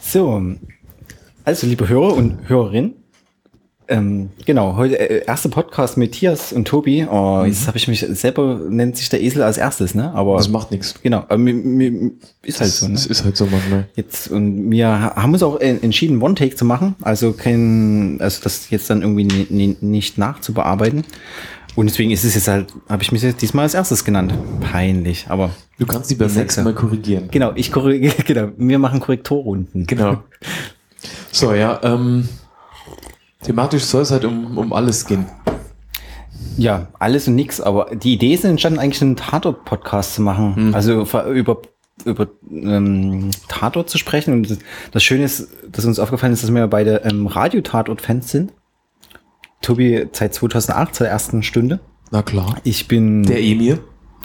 So, also liebe Hörer und Hörerinnen, ähm, genau, heute äh, erster Podcast mit Matthias und Tobi. Oh, jetzt habe ich mich selber, nennt sich der Esel als erstes, ne? Aber Das macht nichts. genau, aber mir, mir, ist halt so, ne? Das ist halt so manchmal. Jetzt und wir ha- haben uns auch äh, entschieden, One Take zu machen, also kein, also das jetzt dann irgendwie ni- ni- nicht nachzubearbeiten. Und deswegen ist es jetzt halt, habe ich mich jetzt diesmal als erstes genannt. Peinlich, aber Du kannst die beim nächsten Mal korrigieren. genau, ich korrigiere, genau, wir machen Korrekturrunden. Genau. So, ja, ähm, thematisch soll es halt um, um alles gehen. Ja, alles und nix, aber die Idee ist entstanden, eigentlich einen Tatort-Podcast zu machen. Also ver- über, über ähm, Tatort zu sprechen. Und das, das Schöne ist, dass uns aufgefallen ist, dass wir beide ähm, Radio-Tatort-Fans sind. Tobi seit 2008, zur ersten Stunde. Na klar. Ich bin Der Emir.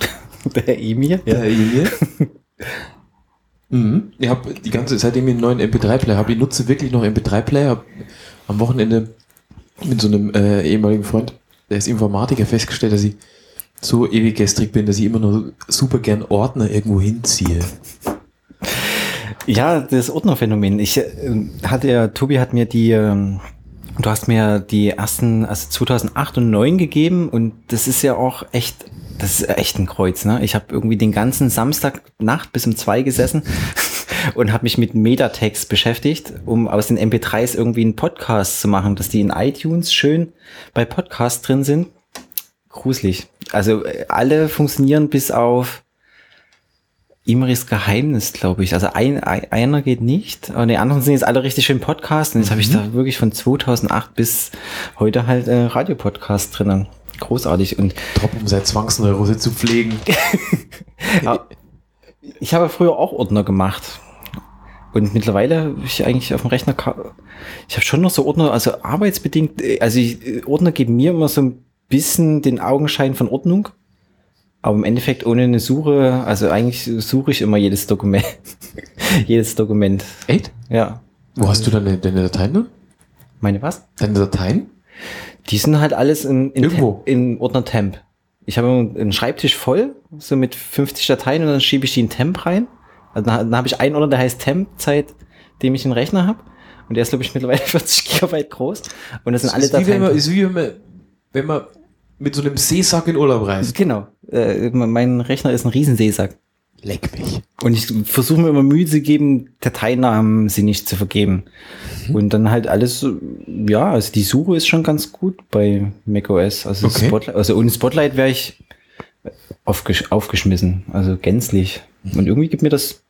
der Emir. Ja. Der Emir. mhm. Ich habe die ganze, seitdem ich einen neuen MP3-Player habe, ich nutze wirklich noch MP3-Player. Hab am Wochenende mit so einem äh, ehemaligen Freund, der ist Informatiker, festgestellt, dass ich so ewig gestrig bin, dass ich immer nur super gern Ordner irgendwo hinziehe. Ja, das Ordnerphänomen. Ich äh, hatte ja, Tobi hat mir die, ähm, du hast mir die ersten, also 2008 und 2009 gegeben und das ist ja auch echt, das ist echt ein Kreuz, ne? Ich habe irgendwie den ganzen Samstagnacht bis um zwei gesessen und habe mich mit Metatext beschäftigt, um aus den MP3s irgendwie einen Podcast zu machen, dass die in iTunes schön bei Podcast drin sind. Gruselig. Also äh, alle funktionieren bis auf Imris Geheimnis, glaube ich. Also ein, ein, einer geht nicht, aber die anderen sind jetzt alle richtig schön Podcast. Und jetzt habe ich da wirklich von 2008 bis heute halt äh, Radiopodcast drinnen. Großartig. Und Top, um seit Zwangsneurose zu pflegen. ich habe früher auch Ordner gemacht. Und mittlerweile habe ich eigentlich auf dem Rechner, ich habe schon noch so Ordner, also arbeitsbedingt, äh, also ich, äh, Ordner geben mir immer so ein bisschen den Augenschein von Ordnung. Aber im Endeffekt ohne eine Suche, also eigentlich suche ich immer jedes Dokument. jedes Dokument. Echt? Ja. Wo hast du deine, deine Dateien nun? Meine was? Deine Dateien? Die sind halt alles in, in, Irgendwo? in Ordner Temp. Ich habe einen Schreibtisch voll, so mit 50 Dateien und dann schiebe ich die in Temp rein. Also dann, dann habe ich einen Ordner, der heißt Temp, seitdem ich einen Rechner habe. Und der ist, glaube ich, mittlerweile 40 Gigabyte groß. Und das sind alle ist wie wenn Dateien. man, ist wie wenn man, wenn man mit so einem Seesack in Urlaub reist. genau. Äh, mein Rechner ist ein Riesenseesack. Leck mich. Und ich versuche mir immer Mühe zu geben, Dateinamen sie nicht zu vergeben. Und dann halt alles, ja, also die Suche ist schon ganz gut bei macOS. Also, Okay. Spotlight, also ohne Spotlight wäre ich aufgesch aufgeschmissen, also gänzlich. Und irgendwie gibt mir das,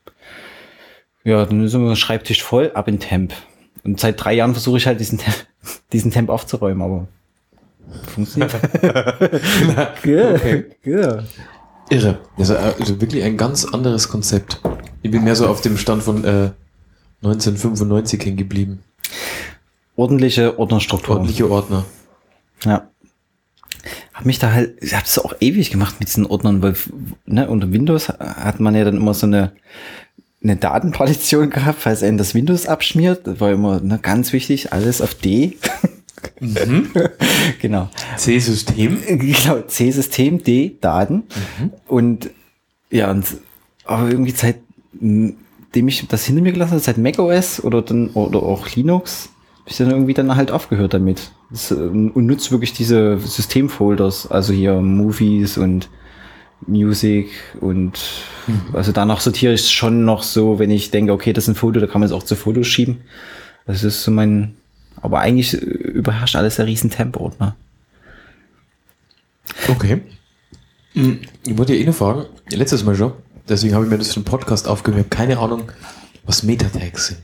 ja, dann ist immer Schreibtisch voll, ab in Temp. Und seit drei Jahren versuche ich halt diesen Temp, diesen Temp aufzuräumen, aber funktioniert. ja, ja. Irre. Das ist also wirklich ein ganz anderes Konzept. Ich bin mehr so auf dem Stand von äh, 1995 hängen geblieben. Ordentliche Ordnerstruktur. Ordentliche Ordner. Ja. Hab mich da halt, ich habe das auch ewig gemacht mit diesen Ordnern, weil ne, unter Windows hat man ja dann immer so eine, eine Datenpartition gehabt, falls einen das Windows abschmiert. Das war immer ne, ganz wichtig, alles auf D. genau. C-System. Genau, C-System, D, Daten. Und ja, und aber irgendwie seitdem ich das hinter mir gelassen habe, seit macOS oder dann oder auch Linux, habe ich dann irgendwie dann halt aufgehört damit. Das, äh, und nutze wirklich diese Systemfolders, also hier Movies und Music und also danach sortiere ich schon noch so, wenn ich denke, okay, das ist ein Foto, da kann man es auch zu Fotos schieben. Das ist so mein, aber eigentlich äh, überherrscht alles der riesen Temp-Ordner. Okay. Hm, Ich wollte ja eh noch fragen, letztes Mal schon, deswegen habe ich mir das für den Podcast aufgehört. Ich habe keine Ahnung, was Metatags sind.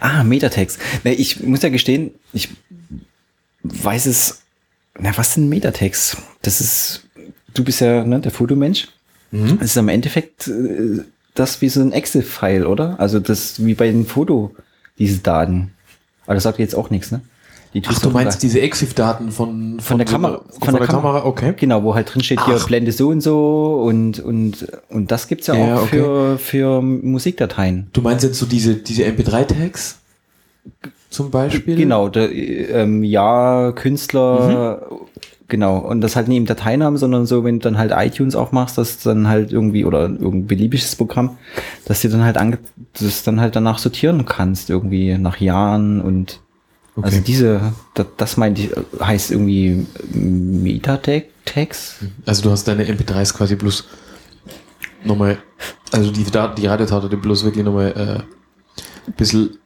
Ah, Metatext. Ne, ich muss ja gestehen, ich weiß es. Na, was sind Metatext? Das ist, du bist ja ne, der Fotomensch. Das ist im Endeffekt äh, das wie so ein Excel-File, oder? Also das wie bei den Foto, diese Daten. Aber das sagt jetzt auch nichts, ne? Die Ach, du meinst diese Exif-Daten von, von der so Kamera, einer- Von, der, Kamera, okay. Genau, wo halt drin steht, hier. Blende so und so und, und, und das gibt's ja, Ja, auch okay. für, für Musikdateien. Du meinst jetzt so diese, diese MP3-Tags zum Beispiel? Genau, der, ähm, ja, Künstler, Genau. Und das halt nicht im Dateinamen, sondern so, wenn du dann halt iTunes aufmachst, dass dann halt irgendwie, oder irgendein beliebiges Programm, dass du dann halt ange das dann halt danach sortieren kannst, irgendwie nach Jahren und Okay. also diese, das, das meinte ich, heißt irgendwie Meta-Tags. Also du hast deine MP3s quasi bloß nochmal, also die, die Radiotatorte bloß wirklich nochmal äh, ein bisschen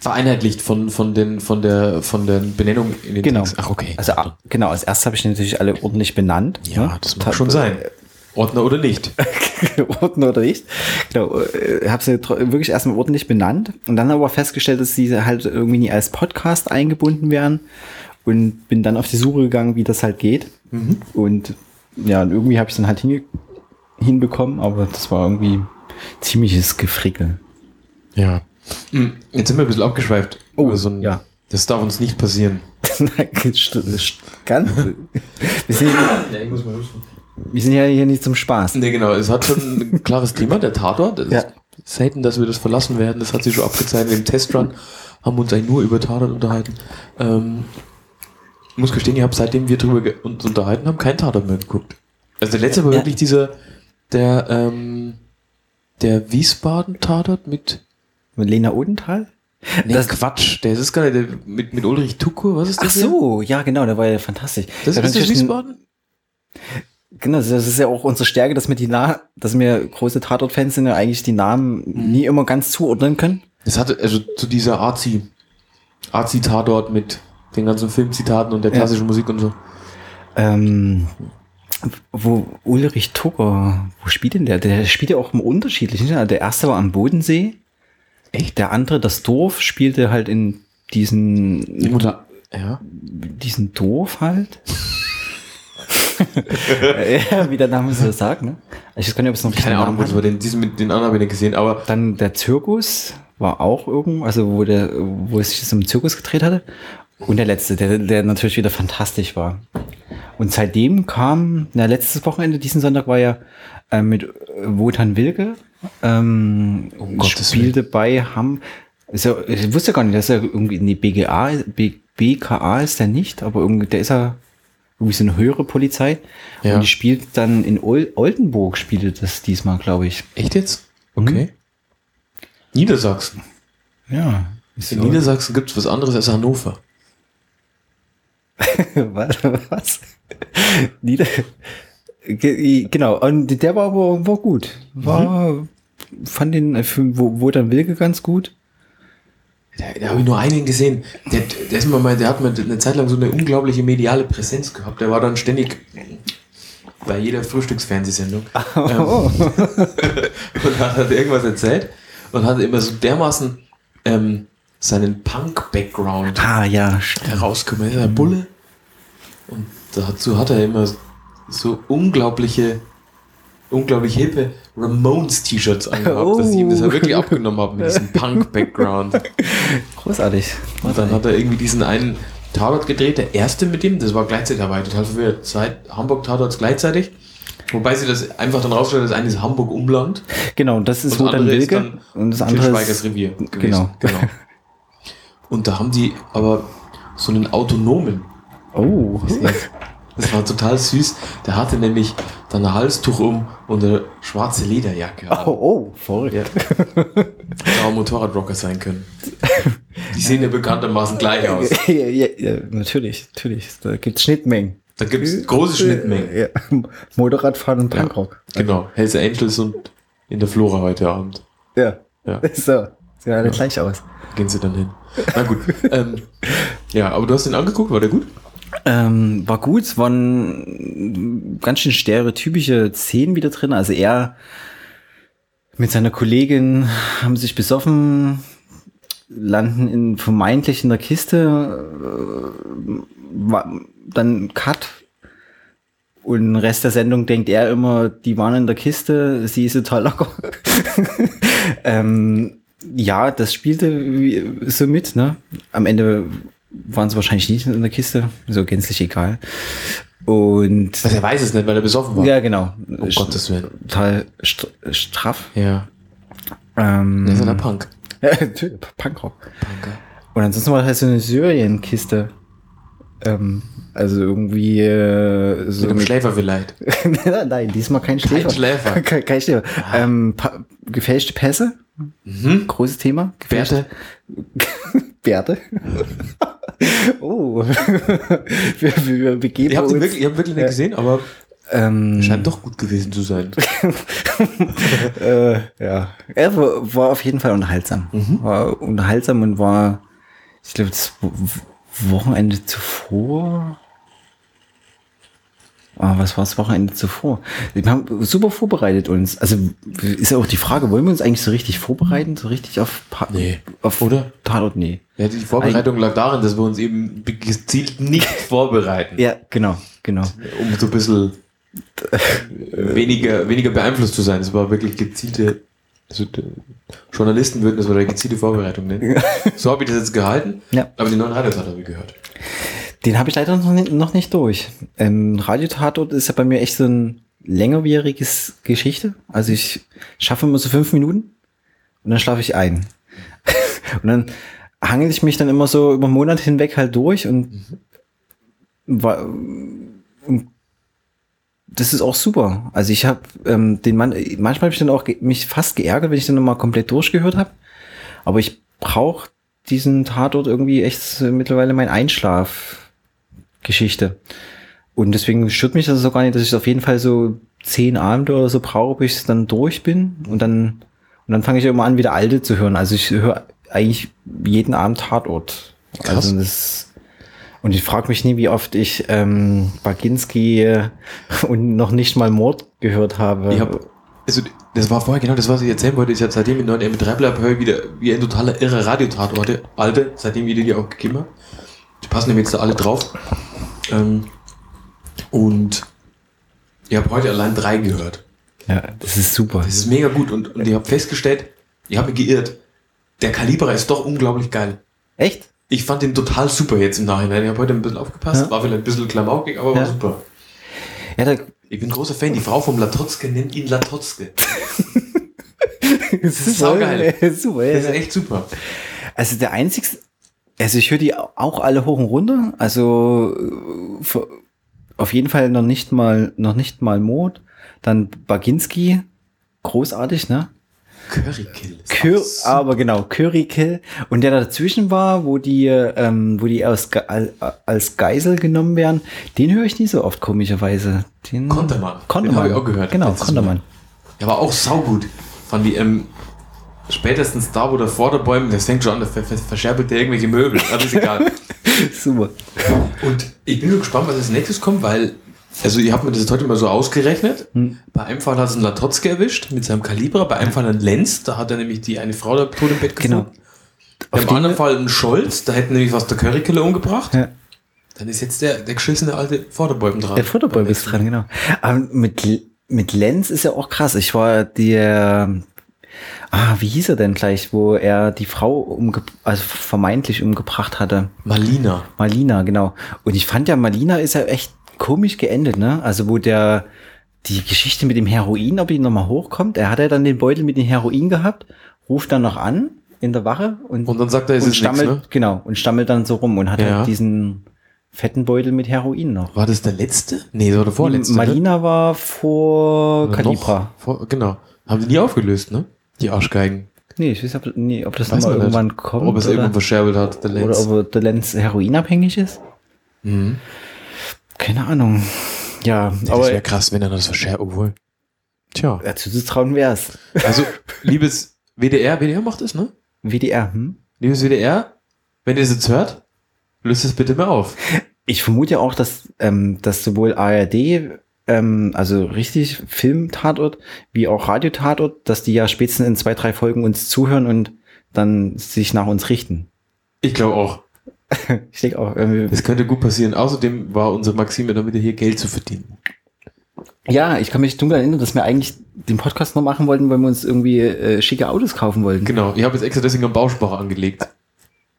vereinheitlicht von, von, den, von, der, von der Benennung in den Genau. Ach, okay. Also ah, genau, als erstes habe ich natürlich alle ordentlich benannt. ja, ne? das mag Ta- schon sein. Ordner oder nicht. Ordner oder nicht. Genau, äh, habe sie wirklich erstmal ordentlich benannt und dann aber festgestellt, dass sie halt irgendwie nie als Podcast eingebunden werden und bin dann auf die Suche gegangen, wie das halt geht. Und ja, und irgendwie habe ich dann halt hinge hinbekommen, aber das war irgendwie ziemliches Gefrickel. Ja. Hm, Jetzt sind wir ein bisschen abgeschweift. Oh, so ein, ja. Das darf uns nicht passieren. Ganz, wir, sind, wir sind ja hier nicht zum Spaß. Nee, genau. Es hat schon ein klares Thema, der Tatort. Ja. ist selten, dass wir das verlassen werden. Das hat sich schon abgezeichnet im Testrun. Haben uns eigentlich nur über Tatort unterhalten. Ähm, ich muss gestehen, ich habe seitdem wir drüber uns unterhalten haben, keinen Tatort mehr geguckt. Also der letzte war Ja. wirklich dieser, der, ähm, der Wiesbaden-Tatort mit, Mit Lena Odenthal? nee, Das- Quatsch, der ist gar nicht, der, mit, mit Ulrich Tucko, was ist Ach das? hier? so, ja genau, der war ja fantastisch. Das ist das Wiesbaden? Genau, das ist ja auch unsere Stärke, dass wir die Na dass wir große Tatort-Fans sind, ja eigentlich die Namen nie immer ganz zuordnen können. Das hatte, also zu dieser Arzi, Arzi-Tatort mit den ganzen Filmzitaten und der Ja. klassischen Musik und so. Ähm, wo Ulrich Tucker, wo spielt denn der? Der spielt ja auch im unterschiedlichen. ne? Der erste war am Bodensee. Echt? Der andere, das Dorf, spielte halt in diesen, Mutter. Ja. diesen Dorf halt. ja, wie der Name so sagt, ne? Ich weiß gar nicht, ob es noch Keine Ahnung, was war denn, diesen mit den anderen habe ich nicht gesehen, aber Dann der Zirkus war auch irgendwo, also wo der, wo es sich das im Zirkus gedreht hatte. Und der letzte, der, der natürlich wieder fantastisch war. Und seitdem kam, na, letztes Wochenende, diesen Sonntag war ja äh, mit äh, Wotan Wilke, ähm, Um Gottes spielte bei Ham, ist ja, ich wusste gar nicht, dass er irgendwie in die BGA, B, BKA ist der nicht, aber irgendwie, der ist ja irgendwie so eine höhere Polizei. Ja. Und die spielt dann in Ol Oldenburg, spielte das diesmal, glaube ich. echt jetzt? Okay. Niedersachsen. Ja. In Niedersachsen gibt es was anderes als Hannover. was? was? Nieder genau, und der war aber war gut. War, fand den, äh, für- wo, wo dann Wilke ganz gut. Da, da habe ich nur einen gesehen. Der, der, ist mal, der hat mal eine Zeit lang so eine unglaubliche mediale Präsenz gehabt. Der war dann ständig bei jeder Frühstücksfernsehsendung. ähm, und hat halt irgendwas erzählt und hat immer so dermaßen ähm, seinen Punk-Background Ah, ja, herausgekommen. Er ist ein Bulle. Und dazu hat er immer so unglaubliche, unglaublich hippe Ramones-T-Shirts angehabt, dass ich ihm das ja wirklich abgenommen habe mit diesem Punk-Background. Großartig. Und dann hat er irgendwie diesen einen Tatort gedreht, der erste mit ihm, das war gleichzeitig dabei, total verwirrt. Zwei Hamburg-Tatorts gleichzeitig. Wobei sie das einfach dann rausstellt, das eine ist Hamburg-Umland Genau, das ist und wo dann andere ist Wilke. dann Und das andere ist, Revier gewesen. genau. genau. Und da haben die aber so einen autonomen oh, Das war total süß. Der hatte nämlich dann ein Halstuch um und eine schwarze Lederjacke. oh, oh, verrückt. Ja. Hätte auch Motorradrocker sein können. Die sehen ja bekanntermaßen gleich aus. ja, ja, ja, natürlich, natürlich. Da gibt's Schnittmengen. Da gibt es große Schnittmengen. Ja. Motorradfahren und. Punkrock. Genau. Hells Angels und in der Flora heute Abend. Ja. Ja. So. Sehen alle gleich aus. Gehen sie dann hin. Na gut. ähm, ja, aber du hast den angeguckt, war der gut? Ähm, war gut, es waren ganz schön stereotypische Szenen wieder drin. Also er mit seiner Kollegin haben sich besoffen, landen in vermeintlich in der Kiste, äh, dann Cut. Und den Rest der Sendung denkt er immer, die waren in der Kiste, sie ist total locker. ähm, ja, das spielte so mit, ne? Am Ende waren sie wahrscheinlich nicht in der Kiste, so gänzlich egal. Und Also er weiß es nicht, weil er besoffen war. ja, genau. Um Gottes Willen. Total st straff. Ja. Ähm, Der ist ja Punk. Punkrock. Punker. Und ansonsten war das halt so eine Syrien-Kiste. Ähm, also irgendwie äh, so Mit einem Schläfer vielleicht. Nein, diesmal kein Schläfer. Kein Schläfer. Ah. kein, kein Schläfer. Ähm, pa gefälschte Pässe, Mhm. großes Thema. Gefälschte Bärte. Bärte. Oh. wir, wir, begeben Ich habe uns. wirklich, ich hab wirklich nicht gesehen, aber ähm, scheint doch gut gewesen zu sein. äh, ja. Er war, war auf jeden Fall unterhaltsam. Mhm. War unterhaltsam und war, ich glaube, das Wochenende zuvor. Ah, was war das Wochenende zuvor? Wir haben super vorbereitet uns. Also ist ja auch die Frage, wollen wir uns eigentlich so richtig vorbereiten? So richtig auf, pa Nee. auf Oder? Tatort? Nee. Ja, die Vorbereitung lag darin, dass wir uns eben gezielt nicht vorbereiten. Ja, genau, genau. Um so ein bisschen weniger, weniger beeinflusst zu sein. Es war wirklich gezielte, also Journalisten würden das oder gezielte Vorbereitung nennen. So habe ich das jetzt gehalten, Ja. aber die neuen Radios habe ich gehört. Den habe ich leider noch nicht, noch nicht durch. Ähm, Radiotatort ist ja bei mir echt so ein längerwieriges Geschichte. Also ich schaffe immer so fünf Minuten und dann schlafe ich ein. und dann hangel ich mich dann immer so über Monat hinweg halt durch und, war, und das ist auch super. Also ich habe ähm, den Mann, manchmal habe ich dann auch mich fast geärgert, wenn ich dann nochmal komplett durchgehört habe. Aber ich brauche diesen Tatort irgendwie echt mittlerweile mein Einschlafgeschichte. Und deswegen stört mich das auch gar nicht, dass ich auf jeden Fall so zehn Abende oder so brauche, bis ich dann durch bin. Und dann, und dann fange ich immer an, wieder alte zu hören. Also ich höre eigentlich jeden Abend Tatort. Krass. Also das, und ich frage mich nie, wie oft ich ähm, Baginski äh, und noch nicht mal Mord gehört habe. Ich hab, also, das war vorher genau das, was ich erzählen wollte. Ich habe seitdem mit neuen M3 bleibe, höre ich wieder wie ein totaler irre Radiotatorte. Alte, seitdem ich dir die auch gegeben habe. Die passen nämlich jetzt da alle drauf. Ähm, und ich habe heute allein drei gehört. ja, das ist super. Das ist mega gut und, und ich habe festgestellt, ich habe geirrt. Der Kalibra ist doch unglaublich geil. Echt? Ich fand den total super jetzt im Nachhinein. Ich habe heute ein bisschen aufgepasst, Ja. war vielleicht ein bisschen klamaukig, aber war Ja. super. Ja, da, Ich bin großer Fan. Die Frau vom Latotzke nennt ihn Latotzke. das ist saugeil. super, ja. Das ist echt super. Also der einzigste, also ich höre die auch alle hoch und runter. Also äh, auf jeden Fall noch nicht mal, noch nicht mal Mord. Dann Baginski, großartig, ne? Currykill. aber genau, Curry Kill. Und der dazwischen war, wo die, ähm, wo die aus, Ge- al- als Geisel genommen werden, den höre ich nie so oft, komischerweise. Den, Kontermann. Den Kontermann. habe ich auch gehört. Genau, Kontermann. Der war auch saugut. Fand die, ähm, spätestens da, wo der Vorderbäume, das fängt schon an, da ver ver verscherbelt der irgendwelche Möbel. Aber ist egal. Super. Und ich bin nur gespannt, was als nächstes kommt, weil, also ich habe mir das heute mal so ausgerechnet. Hm. Bei einem Fall hat es einen Latotzke erwischt mit seinem Kaliber, bei einem Fall einen Lenz, da hat er nämlich die eine Frau da tot im Bett Genau. gefunden. Auf Beim den- anderen Fall einen Scholz, da hätten nämlich was der Currykiller umgebracht. Ja. Dann ist jetzt der, der geschissene alte Vorderbäume dran. Der Futterball ist dran, genau. Aber mit, mit Lenz ist ja auch krass. Ich war der, ah, wie hieß er denn gleich, wo er die Frau umge also vermeintlich umgebracht hatte. Malina. Malina, genau. Und ich fand ja, Malina ist ja echt komisch geendet, ne? Also wo der, die Geschichte mit dem Heroin, ob die nochmal hochkommt, er hat ja dann den Beutel mit dem Heroin gehabt, ruft dann noch an in der Wache und, Und dann sagt er, es und ist stammelt, nichts, ne? genau, und stammelt dann so rum und hat Ja. halt diesen fetten Beutel mit Heroin noch. War das der letzte? Nee, das war der vorletzte. ne? Malina war vor Oder Kalibra. noch Vor, genau. Haben die nie aufgelöst, ne? Die Arschgeigen. Nee, ich weiß ob, nee, ob das nochmal man nicht. irgendwann kommt. Ob es oder, irgendwann verscherbelt hat, der oder Lenz. ob der Lenz heroinabhängig ist. Mhm. Keine Ahnung. Ja, das aber wäre krass, wenn er das verscherbelt, obwohl. Tja. dazu zu trauen wär's. Also, liebes WDR, WDR macht es, ne? WDR, hm? Liebes WDR, wenn ihr es jetzt hört, löst es bitte mal auf. Ich vermute ja auch, dass, ähm, dass sowohl ARD, ähm, also richtig Film-Tatort, wie auch Radio-Tatort, dass die ja spätestens in zwei, drei Folgen uns zuhören und dann sich nach uns richten. Ich glaube auch. Ich denke auch, irgendwie, Das könnte gut passieren. Außerdem war unsere Maxime damit hier Geld zu verdienen. ja, ich kann mich dunkel erinnern, dass wir eigentlich den Podcast noch machen wollten, weil wir uns irgendwie äh, schicke Autos kaufen wollten. Genau. Ich habe jetzt extra deswegen einen Bausparer angelegt.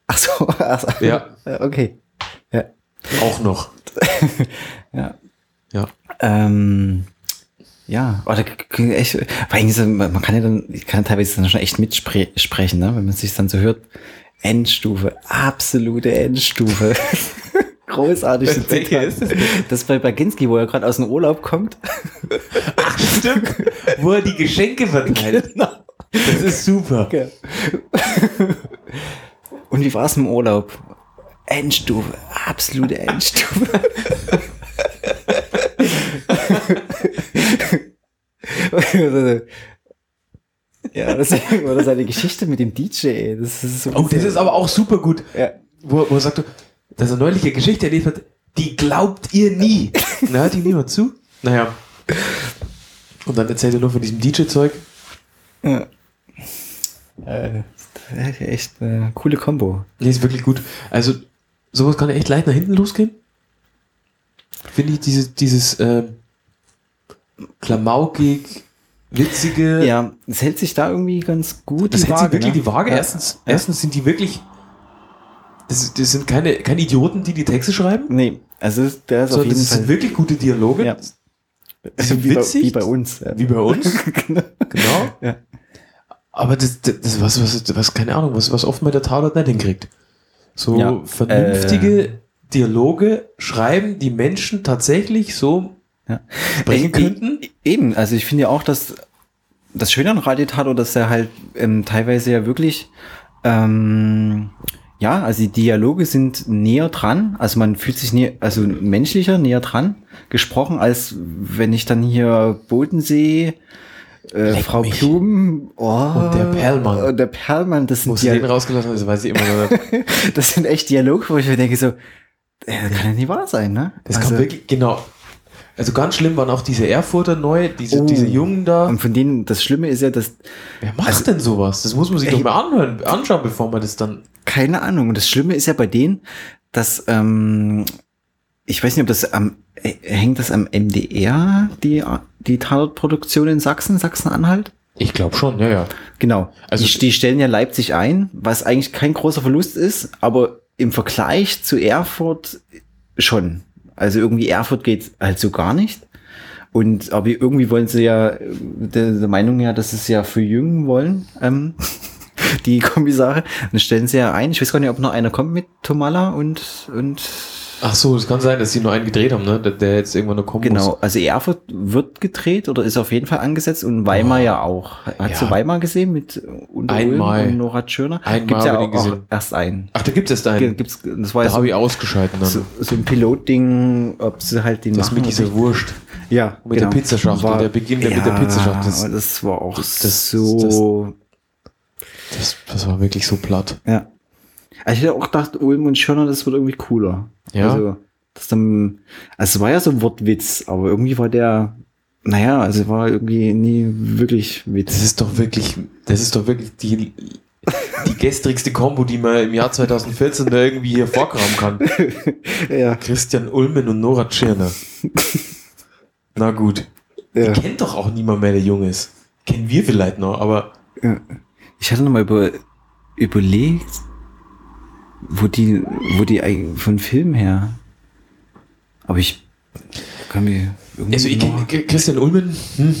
Ach so, ach so. Ja. Okay. Ja. Auch noch. Ja. Ja. Ähm, ja, oder echt, vor allem man kann ja dann, ich kann teilweise dann schon echt mitsprechen, ne? wenn man sich dann so hört. Endstufe, absolute Endstufe. großartig. Das? Das bei Baginski, wo er gerade aus dem Urlaub kommt. Ach, stimmt. Wo er die Geschenke verteilt. Genau. Das ist super. Und wie war es im Urlaub? Endstufe, absolute Endstufe. ja, das oder seine Geschichte mit dem DJ. Das ist so Oh, das ist aber auch super gut. ja. Wo, wo er sagt, dass er neulich eine Geschichte erlebt hat, die glaubt ihr nie. Na, hört die niemand zu? Naja. Und dann erzählt er nur von diesem DJ-Zeug. Ja. Äh, echt eine coole Kombo. Nee, ist wirklich gut. Also, sowas kann echt leicht nach hinten losgehen. Finde ich dieses, dieses ähm, klamaukig, witzige. Ja, es hält sich da irgendwie ganz gut. das hält sich wirklich ne? die Waage. Ja. Erstens, erstens sind die wirklich. Das, das sind keine, keine Idioten, die die Texte schreiben, Nee, also der ist auf sondern jeden das sind Fall wirklich gute Dialoge. Ja. Die sind wie, bei, witzig. wie bei uns. Ja. Wie bei uns. Genau. Genau. Ja. Aber das, das, das was, was, was, keine Ahnung, was, was oft mal der Tatort nicht hinkriegt. So Ja, vernünftige äh. Dialoge schreiben, die Menschen tatsächlich so Ja. sprechen Äh, könnten. e- Eben, also ich finde ja auch, dass das Schöne an Radiotato, dass er halt ähm, teilweise ja wirklich, ähm, ja, also die Dialoge sind näher dran, also man fühlt sich näher, also menschlicher näher dran gesprochen, als wenn ich dann hier Bodensee, äh, Leck Frau mich. Blum, oh, Und der Perlmann. und der Perlmann, das sind, Muss den rausgelassen das weiß ich immer noch das sind echt Dialoge, wo ich mir denke so, äh, das kann ja nicht wahr sein, ne? Das also, kam wirklich, genau. Also ganz schlimm waren auch diese Erfurter neu, diese, Oh. diese Jungen da. und von denen, das Schlimme ist ja, dass Wer macht denn sowas? Das muss man sich Ey. doch mal anhören, anschauen, bevor man das dann. Keine Ahnung. Und das Schlimme ist ja bei denen, dass ähm, ich weiß nicht, ob das am äh, hängt das am MDR die die Tatortproduktion in Sachsen, Sachsen-Anhalt. Ich glaube schon, ja, ja. Genau. Also- Also die, die stellen ja Leipzig ein, was eigentlich kein großer Verlust ist, aber im Vergleich zu Erfurt schon. Also irgendwie Erfurt geht halt so gar nicht. Und aber irgendwie wollen sie ja der, der Meinung ja, dass sie es ja verjüngen wollen, ähm, die Kommissare. Dann stellen sie ja ein. Ich weiß gar nicht, ob noch einer kommt mit Tomala und und Ach so, es kann sein, dass sie nur einen gedreht haben, ne? Der, jetzt irgendwann noch kommen genau. muss. Also Erfurt wird gedreht oder ist auf jeden Fall angesetzt und Weimar Oh. ja auch. Hast Ja. du Weimar gesehen mit unter Einmal. und Nora Tschirner? Einmal Gibt's ja auch, auch erst einen. Ach, da gibt es erst einen. Gibt's, das war Da ja habe so, ich ausgeschalten dann. so, so ein Pilotding, ob sie halt den das machen mit dieser. Wurst. ja, mit der Pizzaschachtel, der Beginn der- mit der Pizzaschachtel. Das- Das, das war auch das- so, Das, das war wirklich so platt. ja. Also ich hätte auch gedacht, Ulm und Schirner, das wird irgendwie cooler. Ja. Also, das dann, also es war ja so ein Wortwitz, aber irgendwie war der, naja, also war irgendwie nie wirklich Das Witz. ist doch wirklich, das ist doch wirklich die, die gestrigste Kombo, die man im Jahr 2014 da irgendwie hier vorkramen kann. ja, Christian Ulmen und Nora Tschirner. Na gut. ja. Kennt doch auch niemand mehr, der jung ist. Kennen wir vielleicht noch, aber Ich hatte noch mal über, überlegt, wo die, wo die eigentlich von Film her. Aber ich kann mir irgendwie. Also ich, Christian Ulmen, hm,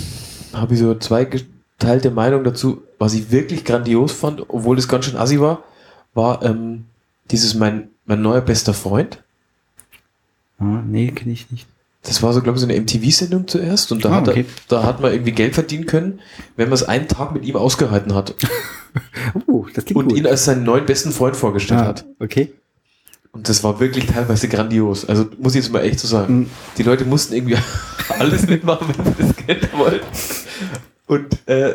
habe ich so zwei geteilte Meinungen dazu. Was ich wirklich grandios fand, obwohl es ganz schön assi war, war ähm, dieses mein, mein neuer bester Freund. ah, nee, kenne ich nicht. Das war so, glaube ich, so eine MTV-Sendung zuerst und da, Ah, hat er, okay. da hat man irgendwie Geld verdienen können, wenn man es einen Tag mit ihm ausgehalten hat Oh, das klingt und gut. ihn als seinen neuen besten Freund vorgestellt ah, hat. okay. Und das war wirklich teilweise grandios. Also muss ich jetzt mal echt so sagen. Mhm. Die Leute mussten irgendwie alles mitmachen, wenn sie das Geld wollten. Und äh,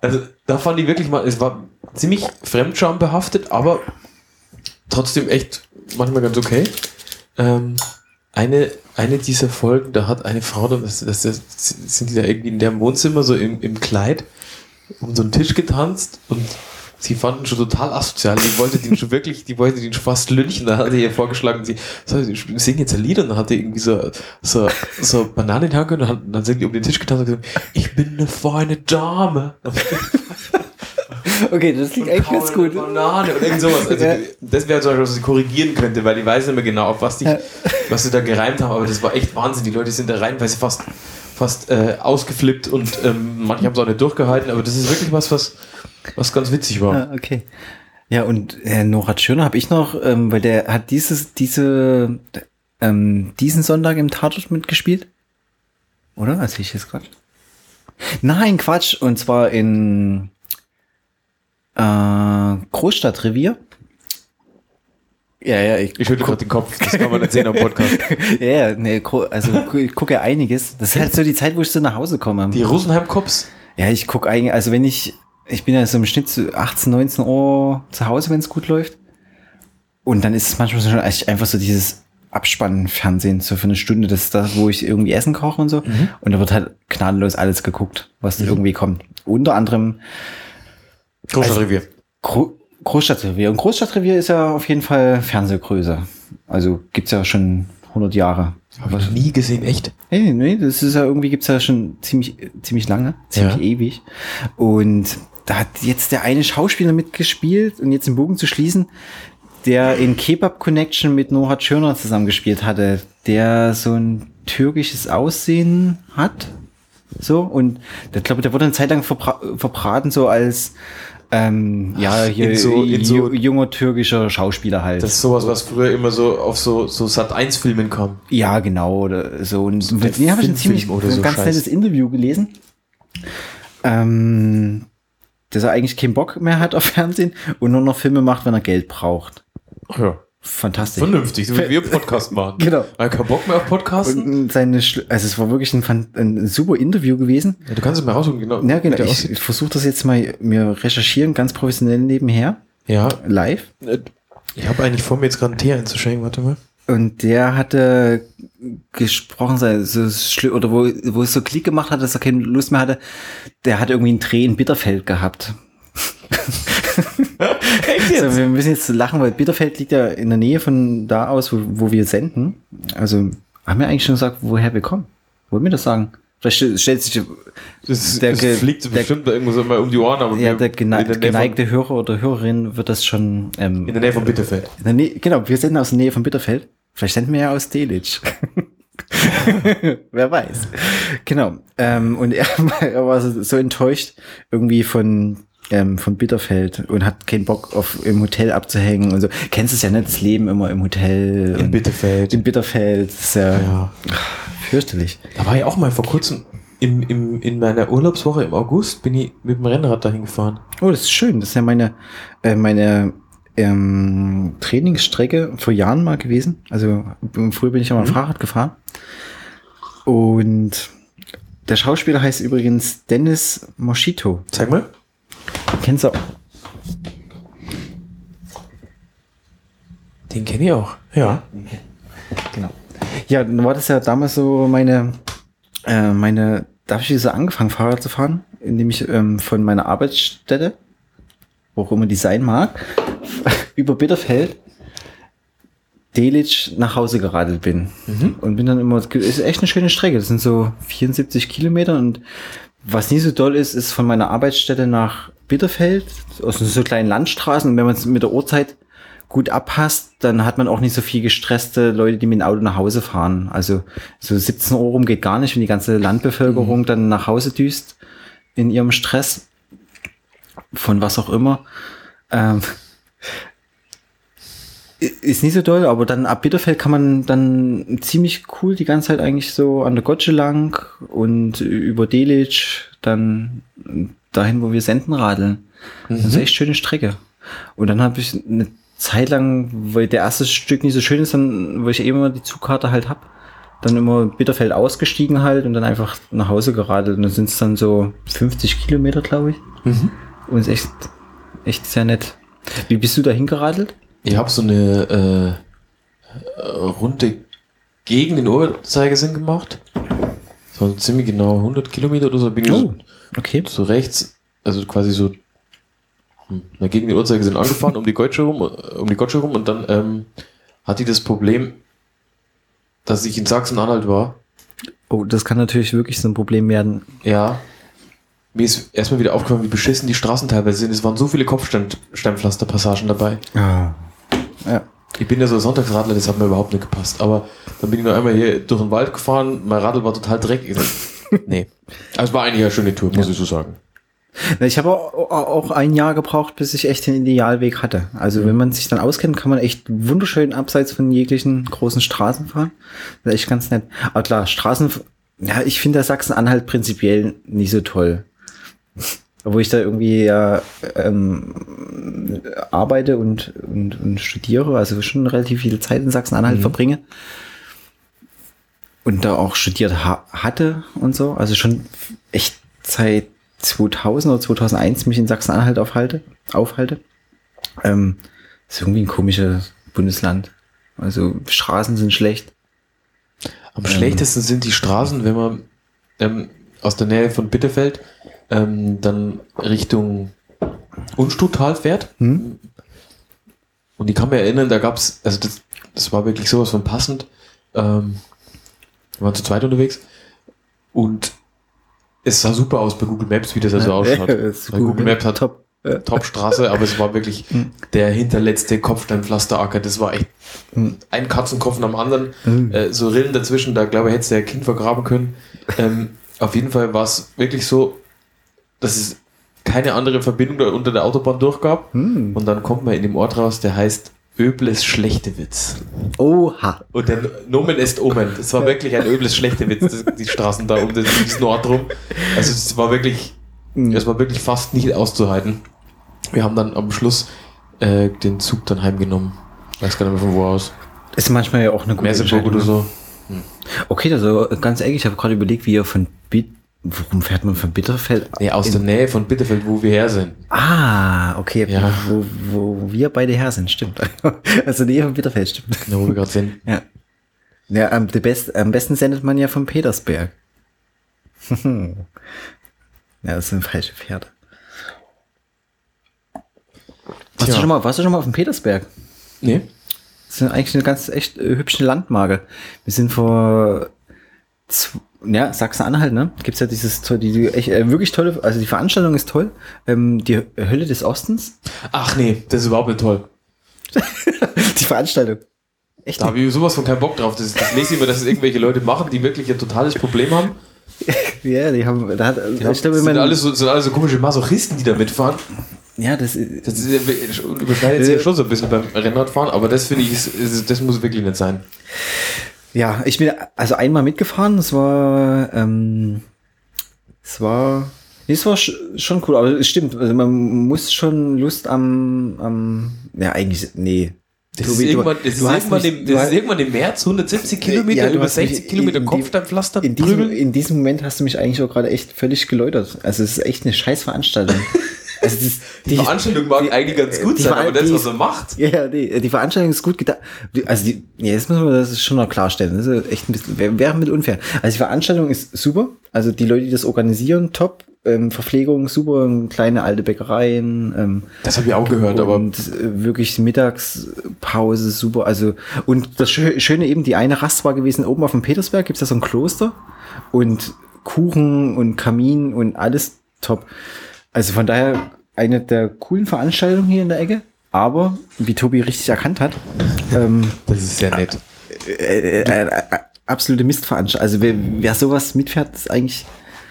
also da fand ich wirklich mal, es war ziemlich fremdschambehaftet, aber trotzdem echt manchmal ganz okay. Ähm, eine, eine dieser Folgen, da hat eine Frau, dann- das, das, das sind die da irgendwie in deren Wohnzimmer so im, im Kleid um so einen Tisch getanzt und sie fanden schon total asozial. Die wollte den schon wirklich, die wollte den schon fast lynchen. Da hat er ihr vorgeschlagen, sie soll sie singen jetzt ein Lied und dann hat er irgendwie so, so, so Bananen in die und hat- dann sind die um den Tisch getanzt und gesagt, ich bin eine feine Dame. Okay, das klingt eigentlich ganz gut. Banane und irgend sowas. Also, Ja. Das wäre zum Beispiel, was ich korrigieren könnte, weil ich weiß nicht mehr genau, auf was die, Ja. was sie da gereimt haben, aber das war echt Wahnsinn. Die Leute sind da reinweise fast, fast äh, ausgeflippt und ähm, manche haben es auch nicht durchgehalten, aber das ist wirklich was, was, was ganz witzig war. Ah, okay. Ja, und äh, Nora Tschirner habe ich noch, ähm, weil der hat dieses, diese, ähm, diesen Sonntag im Tatort mitgespielt. Oder? Also ich jetzt gerade. Nein, Quatsch. Und zwar in äh, Großstadtrevier. Ja, ja, ich, Ich schüttle gerade den Kopf, das kann man nicht sehen am Podcast. ja, ja, nee, also ich gucke ja einiges. Das ist halt so die Zeit, wo ich so nach Hause komme. Die Rosenheim-Cops? Ja, ich gucke eigentlich, also wenn ich, ich bin ja so im Schnitt so 18, 19 Uhr zu Hause, wenn es gut läuft. Und dann ist es manchmal schon echt einfach so dieses Abspannen-Fernsehen, so für eine Stunde, das ist das, wo ich irgendwie Essen koche und so. Und da wird halt gnadenlos alles geguckt, was irgendwie kommt. Unter anderem Großstadtrevier. Gro Großstadtrevier. Und Großstadtrevier ist ja auf jeden Fall Fernsehgröße. Also gibt's ja schon 100 Jahre. Habe ich nie gesehen, echt. Nee, nee, das ist ja irgendwie gibt's ja schon ziemlich, ziemlich lange, ziemlich Ja. ewig. Und da hat jetzt der eine Schauspieler mitgespielt und jetzt den Bogen zu schließen, der in Kebab Connection mit Noah Tschirner zusammengespielt hatte, der so ein türkisches Aussehen hat. So, und ich glaube, der wurde eine Zeit lang verbra verbraten, so als ähm, ja, hier so- so- ju- junger türkischer Schauspieler halt. Das ist sowas, was früher immer so auf so, so Sat-1-Filmen kam. Ja, genau, oder so. Und der mit dem habe ich ein ziemlich oder so ganz Scheiß. nettes Interview gelesen. Ähm, dass er eigentlich keinen Bock mehr hat auf Fernsehen und nur noch Filme macht, wenn er Geld braucht. Ja. Fantastisch. Vernünftig, so wie wir Podcast machen. Genau. Weil kein Bock mehr auf Podcasten. Und seine, Schl- also es war wirklich ein, ein super Interview gewesen. Ja, du kannst es mal raussuchen, genau. Ja, genau. Ich, ich versuche das jetzt mal mir recherchieren, ganz professionell nebenher, ja, live. äh, ich habe eigentlich vor mir jetzt gerade einen Tee einzuschenken, warte mal. Und der hatte gesprochen, so, so schli- oder wo, wo es so Klick gemacht hat, dass er keine Lust mehr hatte, der hat irgendwie einen Dreh in Bitterfeld gehabt. So, wir müssen jetzt lachen, weil Bitterfeld liegt ja in der Nähe von da aus, wo, wo wir senden. Also haben wir eigentlich schon gesagt, woher wir kommen? Wollen wir das sagen? Vielleicht stell- stellt sich Das, Der das fliegt der- bestimmt irgendwo so mal um die Ohren, aber ja, wir- der gene in, der geneigte Hörer oder Hörerin wird das schon. Ähm, von, in der Nähe von Bitterfeld. Nähe, genau, wir senden aus der Nähe von Bitterfeld. Vielleicht senden wir ja aus Delitzsch. Wer weiß. Genau. Ähm, und er, er war so, so enttäuscht irgendwie von, ähm, von Bitterfeld und hat keinen Bock auf im Hotel abzuhängen und so. Kennst du es ja nicht, das Leben immer im Hotel. In Bitterfeld. In Bitterfeld. Das ist ja, Ja. fürchterlich. Da war ich auch mal vor kurzem im, im, in meiner Urlaubswoche im August bin ich mit dem Rennrad dahin gefahren. Oh, das ist schön. Das ist ja meine, äh, meine ähm, Trainingsstrecke vor Jahren mal gewesen. Also früher bin ich ja mal Fahrrad gefahren. Und der Schauspieler heißt übrigens Dennis Moschito. Zeig mal. Kennst du auch? Den kenne ich auch. Ja. Genau. Ja, dann war das ja damals so meine, äh, meine, da habe ich so angefangen, Fahrrad zu fahren, indem ich ähm, von meiner Arbeitsstätte, wo auch immer die sein mag, über Bitterfeld, Delitzsch nach Hause geradelt bin. Und bin dann immer, es ist echt eine schöne Strecke. Das sind so 74 Kilometer und was nie so doll ist, ist von meiner Arbeitsstätte nach Bitterfeld, aus so kleinen Landstraßen. Und wenn man es mit der Uhrzeit gut abpasst, dann hat man auch nicht so viel gestresste Leute, die mit dem Auto nach Hause fahren. Also so 17 Uhr rum geht gar nicht, wenn die ganze Landbevölkerung dann nach Hause düst in ihrem Stress von was auch immer. Ähm, ist nicht so doll, aber dann ab Bitterfeld kann man dann ziemlich cool die ganze Zeit eigentlich so an der Gotsche lang und über Delitzsch dann dahin, wo wir senden radeln. Das ist echt schöne Strecke. Und dann habe ich eine Zeit lang, weil der erste Stück nicht so schön ist, dann, weil ich eben immer die Zugkarte halt hab, dann immer Bitterfeld ausgestiegen halt und dann einfach nach Hause geradelt. Und dann sind es dann so 50 Kilometer, glaube ich. Und ist echt, echt sehr nett. Wie bist du da hingeradelt? Ich habe so eine äh, Runde gegen den Uhrzeigersinn gemacht. So ziemlich genau 100 Kilometer oder so. Bin ich Oh, okay. so rechts, also quasi so gegen den Uhrzeigersinn angefahren, um die Gotsche rum, um die Gotsche rum und dann ähm, hatte ich das Problem, dass ich in Sachsen-Anhalt war. Oh, das kann natürlich wirklich so ein Problem werden. Ja. Mir ist erstmal wieder aufgefallen, wie beschissen die Straßen teilweise sind. Es waren so viele Kopfsteinpflasterpassagen dabei. Ja. Ja. Ich bin ja so ein Sonntagsradler, das hat mir überhaupt nicht gepasst. Aber dann bin ich noch einmal hier durch den Wald gefahren, mein Radl war total dreckig. nee. Also es war eigentlich eine schöne Tour, muss ich so sagen. Ich habe auch ein Jahr gebraucht, bis ich echt den Idealweg hatte. Also wenn man sich dann auskennt, kann man echt wunderschön abseits von jeglichen großen Straßen fahren. Das ist echt ganz nett. Aber klar, Straßen, ja, ich finde Sachsen-Anhalt prinzipiell nicht so toll. Wo ich da irgendwie ja, ähm, arbeite und, und, und studiere, also schon relativ viel Zeit in Sachsen-Anhalt mhm. verbringe. Und da auch studiert ha hatte und so. Also schon echt seit 2000 oder 2001 mich in Sachsen-Anhalt aufhalte, aufhalte. Ähm, ist irgendwie ein komisches Bundesland. Also Straßen sind schlecht. Am ähm, schlechtesten sind die Straßen, wenn man ähm, aus der Nähe von Bitterfeld ähm, dann Richtung Unstuttal fährt. Hm? Und ich kann mir erinnern, da gab es, also das, das war wirklich sowas von passend. Ähm, wir waren zu zweit unterwegs und es sah super aus bei Google Maps, wie das also ausschaut. Google, Google Maps hat top, top Straße, aber es war wirklich hm. der hinterletzte Kopfsteinpflasteracker. Das war echt hm. ein Katzenkopf nach dem anderen. Hm. Äh, so Rillen dazwischen, da glaube ich, hätte es der Kind vergraben können. Ähm, auf jeden Fall war es wirklich so, dass es keine andere Verbindung da unter der Autobahn durchgab. Und dann kommt man in dem Ort raus, der heißt Öbles Schlechtewitz. Oha. Und der Nomen est Omen. Das war wirklich ein Öbles Schlechtewitz, die Straßen da um diesen Ort rum. Also es war wirklich, mhm. es war wirklich fast nicht auszuhalten. Wir haben dann am Schluss äh, den Zug dann heimgenommen. Weiß gar nicht mehr von wo aus. Ist manchmal ja auch eine gute Merseburg oder so. Hm. Okay, also ganz ehrlich, ich habe gerade überlegt, wie ihr von Bit Warum fährt man von Bitterfeld? Nee, aus der Nähe von Bitterfeld, wo wir her sind. Ah, okay. Ja. Wo, wo wir beide her sind, stimmt. Also Nähe von Bitterfeld, stimmt. Ja, wo wir gerade sind. Ja. Ja, am, best, am besten sendet man ja von Petersberg. ja, das sind falsche Pferde. Warst, du schon mal, warst du schon mal auf dem Petersberg? Nee. Das ist eigentlich eine ganz echt äh, hübsche Landmarke. Wir sind vor ja, Sachsen-Anhalt, ne? Gibt's ja dieses die, die echt, äh, wirklich tolle, also die Veranstaltung ist toll. Ähm, die Hölle des Ostens. Ach nee, das ist überhaupt nicht toll. die Veranstaltung. Echt? Da habe ich sowas von keinen Bock drauf. Das, das lese ich immer, dass es irgendwelche Leute machen, die wirklich ein totales Problem haben. ja, die haben, da hat, die ich glaube, sind, alles so, sind alles so komische Masochisten, die da mitfahren. Ja, das, das ist, überschneidet sich ja schon so ein bisschen beim Rennradfahren, aber das finde ich, ist, das muss wirklich nicht sein. Ja, ich bin also einmal mitgefahren. Es war, ähm, es war, nee, es war schon cool, aber es stimmt. Also man muss schon Lust am, am ja eigentlich, nee. Das, ist, irgendwann, das, ist, irgendwann mich, im, das ist irgendwann im März 170 Kilometer, ja, über 60 Kilometer Kopfsteinpflaster in, diesem, in diesem Moment hast du mich eigentlich auch gerade echt völlig geläutert. Also es ist echt eine Scheißveranstaltung. Also das, die, die, Veranstaltung mag die, eigentlich ganz gut sein, aber das, was er macht. Ja, die, die Veranstaltung ist gut gedacht. Also die, ja, jetzt müssen wir das schon noch klarstellen. Das ist echt ein bisschen, wäre wär bisschen unfair. Also die Veranstaltung ist super. Also die Leute, die das organisieren, top. Ähm, Verpflegung super, kleine alte Bäckereien. Ähm, das habe ich auch gehört, und aber äh, wirklich Mittagspause super. Also und das Schöne eben, die eine Rast war gewesen oben auf dem Petersberg gibt's da so ein Kloster und Kuchen und Kamin und alles top. Also von daher eine der coolen Veranstaltungen hier in der Ecke. Aber, wie Tobi richtig erkannt hat, ähm, das ist sehr nett. Äh, äh, äh, absolute Mistveranstaltung. Also wer, wer sowas mitfährt, ist eigentlich.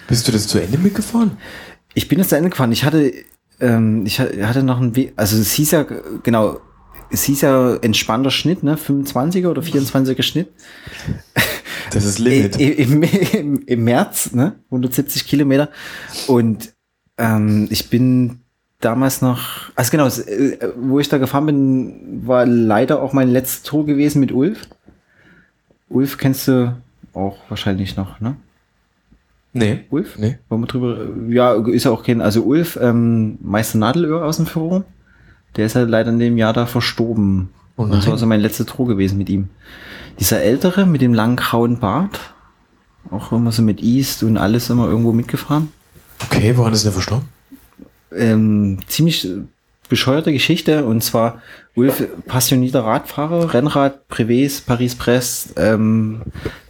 Bist du das zu Ende mitgefahren? Ich bin das zu Ende gefahren. Ich hatte, ähm, ich hatte noch einen Weg, also es hieß ja, genau, es hieß ja entspannter Schnitt, ne? 25er oder 24er Schnitt. Das ist Limit. Im, im, Im März, ne? 170 Kilometer. Und ähm, ich bin damals noch, also genau, äh, wo ich da gefahren bin, war leider auch mein letztes Tour gewesen mit Ulf. Ulf kennst du auch wahrscheinlich noch, ne? Nee. Ulf? Nee. Wollen wir drüber, ja, ist ja auch kennen. Also Ulf, ähm, Meister Nadelöhr aus dem Forum, der ist ja leider in dem Jahr da verstorben. Oh und das war also mein letzter Tour gewesen mit ihm. Dieser ältere mit dem langen grauen Bart, auch immer so mit East und alles immer irgendwo mitgefahren. Okay, woran ist der verstorben? Ähm, ziemlich bescheuerte Geschichte und zwar Ulf, passionierter Radfahrer, Rennrad, Privés, Paris-Brest, ähm,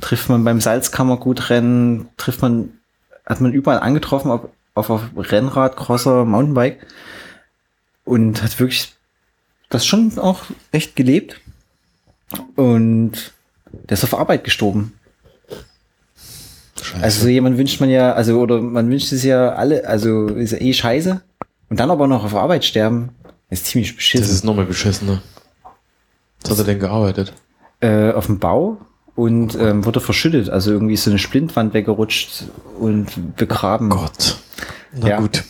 trifft man beim Salzkammergutrennen, trifft man, hat man überall angetroffen, auf, auf, auf Rennrad, Crosser, Mountainbike und hat wirklich das schon auch echt gelebt und der ist auf Arbeit gestorben. Scheiße. Also so jemand wünscht man ja, also oder man wünscht es ja alle, also ist ja eh scheiße. Und dann aber noch auf Arbeit sterben, ist ziemlich beschissen. das ist nochmal beschissener. Was hat er denn gearbeitet? äh, auf dem Bau und ähm, wurde verschüttet. Also irgendwie ist so eine Splintwand weggerutscht und begraben. Gott. Na Ja. gut.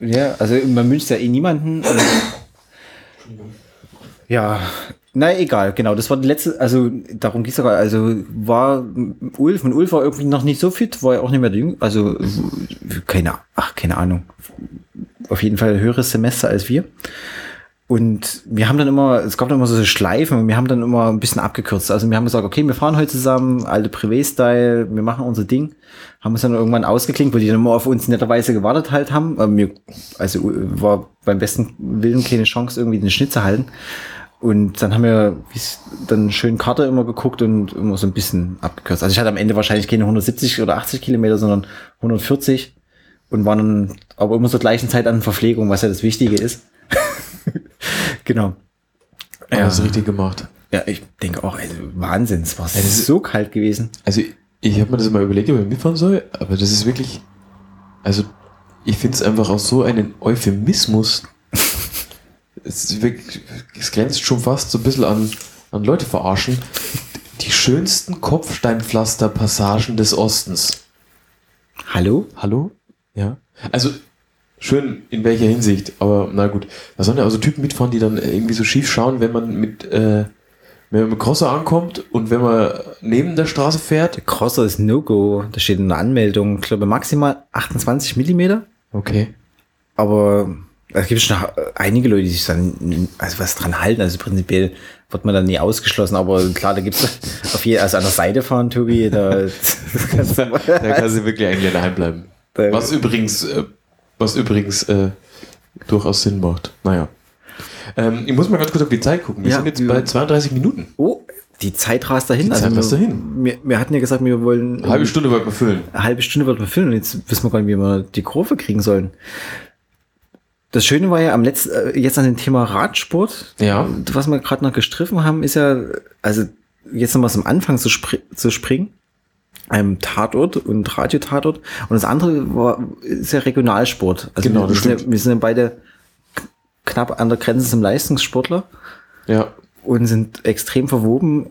Ja, also man wünscht ja eh niemanden. Ja, na egal, genau. Das war die letzte, also darum ging es sogar. Also war Ulf und Ulf war irgendwie noch nicht so fit, war ja auch nicht mehr Jüng, also keine, ach, keine Ahnung. Auf jeden Fall höheres Semester als wir. Und wir haben dann immer, es gab dann immer so Schleifen und wir haben dann immer ein bisschen abgekürzt. Also wir haben gesagt, okay, wir fahren heute zusammen, alte Privé-Style, wir machen unser Ding. Haben uns dann irgendwann ausgeklinkt, weil die dann immer auf uns netterweise gewartet halt haben. Mir, also war beim besten Willen keine Chance, irgendwie den Schnitt zu halten. Und dann haben wir dann schön Karte immer geguckt und immer so ein bisschen abgekürzt. Also ich hatte am Ende wahrscheinlich keine 170 oder 80 Kilometer, sondern 140 und waren dann aber immer zur gleichen Zeit an Verpflegung, was ja das Wichtige ist. genau. Ja. Alles richtig gemacht. Ja, ich denke auch, also Wahnsinn, es war das ist- so kalt gewesen. Also ich habe mir das mal überlegt, ob ich mitfahren soll, aber das ist wirklich, also ich finde es einfach auch so einen Euphemismus. Es, wirklich, es grenzt schon fast so ein bisschen an, an Leute verarschen. Die schönsten Kopfsteinpflaster-Passagen des Ostens. Hallo? Hallo? Ja. Also schön in welcher Hinsicht, aber na gut. Da sollen ja also Typen mitfahren, die dann irgendwie so schief schauen, wenn man mit, äh, wenn man mit Crosser ankommt und wenn man neben der Straße fährt. Der Crosser ist No-Go. Da steht in der Anmeldung, ich glaube maximal 28 Millimeter. Okay. Aber es gibt schon einige Leute, die sich dann also was dran halten. Also prinzipiell wird man dann nie ausgeschlossen. Aber klar, da gibt's auf jeden also an der Seite fahren, Tobi, da, kannst du- Da kann sie wirklich eigentlich daheim bleiben. Was übrigens, äh, was übrigens äh, durchaus Sinn macht. Naja. Ähm, ich muss mal ganz kurz auf die Zeit gucken. Wir Ja, sind jetzt bei 32 Minuten. Oh, die Zeit rast dahin. Also Die Zeit rast wir, dahin. Wir, wir hatten ja gesagt, wir wollen Eine halbe Stunde wollten wir füllen. eine halbe Stunde wird man filmen und jetzt wissen wir gar nicht, wie wir die Kurve kriegen sollen. Das Schöne war ja am letzten, äh, jetzt an dem Thema Radsport, Ja. was wir gerade noch gestriffen haben, ist ja, also jetzt nochmal zum Anfang zu, spri zu springen, einem Tatort und Radiotatort. Und das andere war, ist ja Regionalsport. Also Genau, wir, das sind ja, wir sind ja beide knapp an der Grenze zum Leistungssportler Ja, und sind extrem verwoben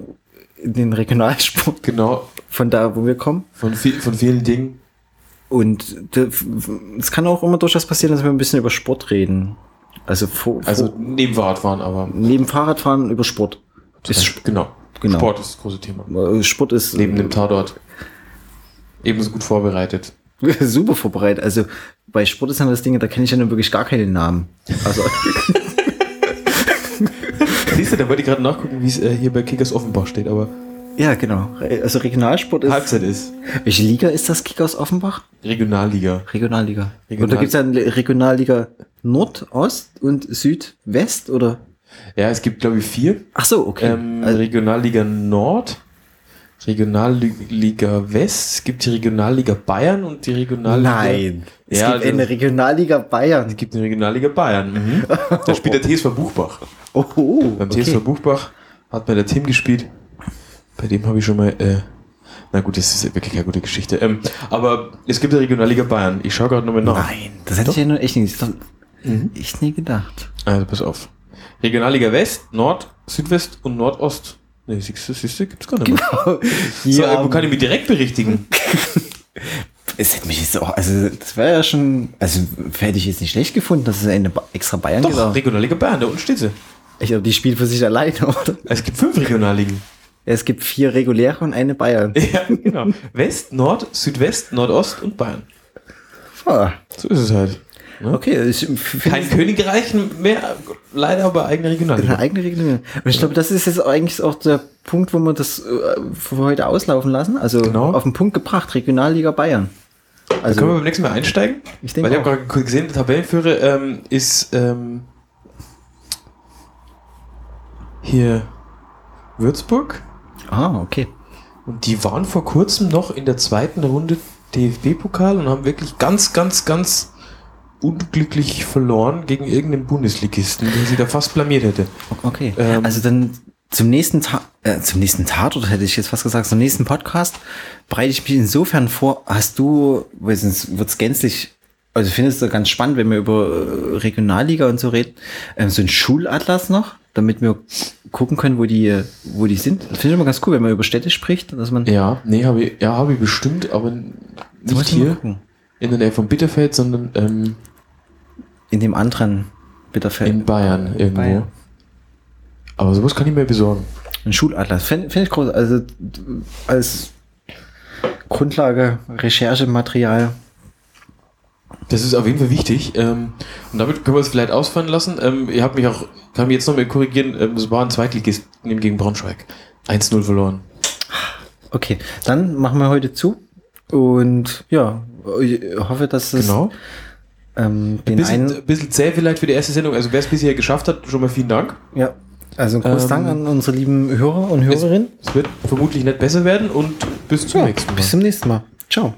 in den Regionalsport genau. von da, wo wir kommen. Von, viel, von vielen Dingen. Und es kann auch immer durchaus passieren, dass wir ein bisschen über Sport reden. Also, vor, Also vor, neben Fahrradfahren, aber. neben Fahrradfahren über Sport. Ist, genau. genau. Sport ist das große Thema. äh, Sport ist Neben dem Tatort. Ebenso gut vorbereitet. super vorbereitet. Also bei Sport ist dann das Ding, da kenne ich ja nun wirklich gar keine Namen. Also Siehst du, da wollte ich gerade nachgucken, wie es äh, hier bei Kickers Offenbach steht, aber ja, genau. Also Regionalsport ist. Halbzeit ist. Welche Liga ist das Kick aus Offenbach? Regionalliga. Regionalliga. Regional- Und da gibt es dann Regionalliga Nordost und Südwest oder? Ja, es gibt, glaube ich, vier. Ach so, okay. Ähm, also, Regionalliga Nord, Regionalliga West, es gibt die Regionalliga Bayern und die Regionalliga. nein. Es Ja, gibt eine Regionalliga Bayern. Es gibt eine Regionalliga Bayern. Mhm. Da spielt der TSV Buchbach. Oh, Beim okay. TSV Buchbach hat bei der Team gespielt. Bei dem habe ich schon mal. Äh, na gut, das ist wirklich keine gute Geschichte. Ähm, aber es gibt eine Regionalliga Bayern. Ich schaue gerade nochmal nach. Nein, das hätte ich ja nur echt nicht, Mhm. echt nie gedacht. Also pass auf. Regionalliga West, Nord, Südwest und Nordost. Nee, siehst du, siehst du, gibt's gar nicht mehr. So, Ja, äh, wo kann ich mich direkt berichtigen? es hätte mich jetzt auch, also das wäre ja schon, also hätte ich jetzt nicht schlecht gefunden, dass es eine extra Bayern Doch, gibt. Regionalliga Bayern, da unten steht sie. Ich glaube, die spielt für sich alleine, oder? Es gibt fünf Regionalligen. Es gibt vier reguläre und eine Bayern. Ja, genau. West, Nord, Südwest, Nordost und Bayern. Ah, So ist es halt. Ne? okay, ich Kein Königreich mehr, leider aber eigene Regionalliga. eigene Regelung. Und ich glaube, das ist jetzt eigentlich auch der Punkt, wo wir das äh, heute auslaufen lassen. Also Genau. auf den Punkt gebracht, Regionalliga Bayern. Da können wir Also, beim nächsten Mal einsteigen. ich denke Weil ich habe gerade gesehen, der Tabellenführer ähm, ist ähm, hier Würzburg. Ah, okay. Und die waren vor kurzem noch in der zweiten Runde DFB-Pokal und haben wirklich ganz, ganz, ganz unglücklich verloren gegen irgendeinen Bundesligisten, den sie da fast blamiert hätte. Okay. Ähm, also dann zum nächsten Tag, äh, zum nächsten Tatort hätte ich jetzt fast gesagt, zum nächsten Podcast bereite ich mich insofern vor. Hast du, weil sonst wird's gänzlich, also findest du ganz spannend, wenn wir über äh, Regionalliga und so reden, ähm, so ein Schulatlas noch, damit wir gucken können, wo die, wo die sind. Das finde ich immer ganz cool, wenn man über Städte spricht, dass man. Ja, nee, habe ich, ja, habe ich bestimmt, aber nicht hier in der Nähe von Bitterfeld, sondern ähm, In dem anderen Bitterfeld. in Bayern irgendwo. Bayern. Aber sowas kann ich mir besorgen. Ein Schulatlas. Finde find ich groß. Also als Grundlage, Recherchematerial. Das ist auf jeden Fall wichtig. Ähm, und damit können wir es vielleicht ausfallen lassen. Ähm, ihr habt mich auch, kann mich jetzt noch mal korrigieren, ähm, es war ein Zweitligisten gegen Braunschweig. 1-0 verloren. Okay, dann machen wir heute zu. Und ja, ich hoffe, dass es Genau. ähm, Ein den bisschen, einen. ein bisschen zäh vielleicht für die erste Sendung. Also wer es bisher geschafft hat, schon mal vielen Dank. Ja, also ein großes Ähm, Dank an unsere lieben Hörer und Hörerinnen. Es wird vermutlich nicht besser werden und bis zum Ja, nächsten Mal. bis zum nächsten Mal. Ciao.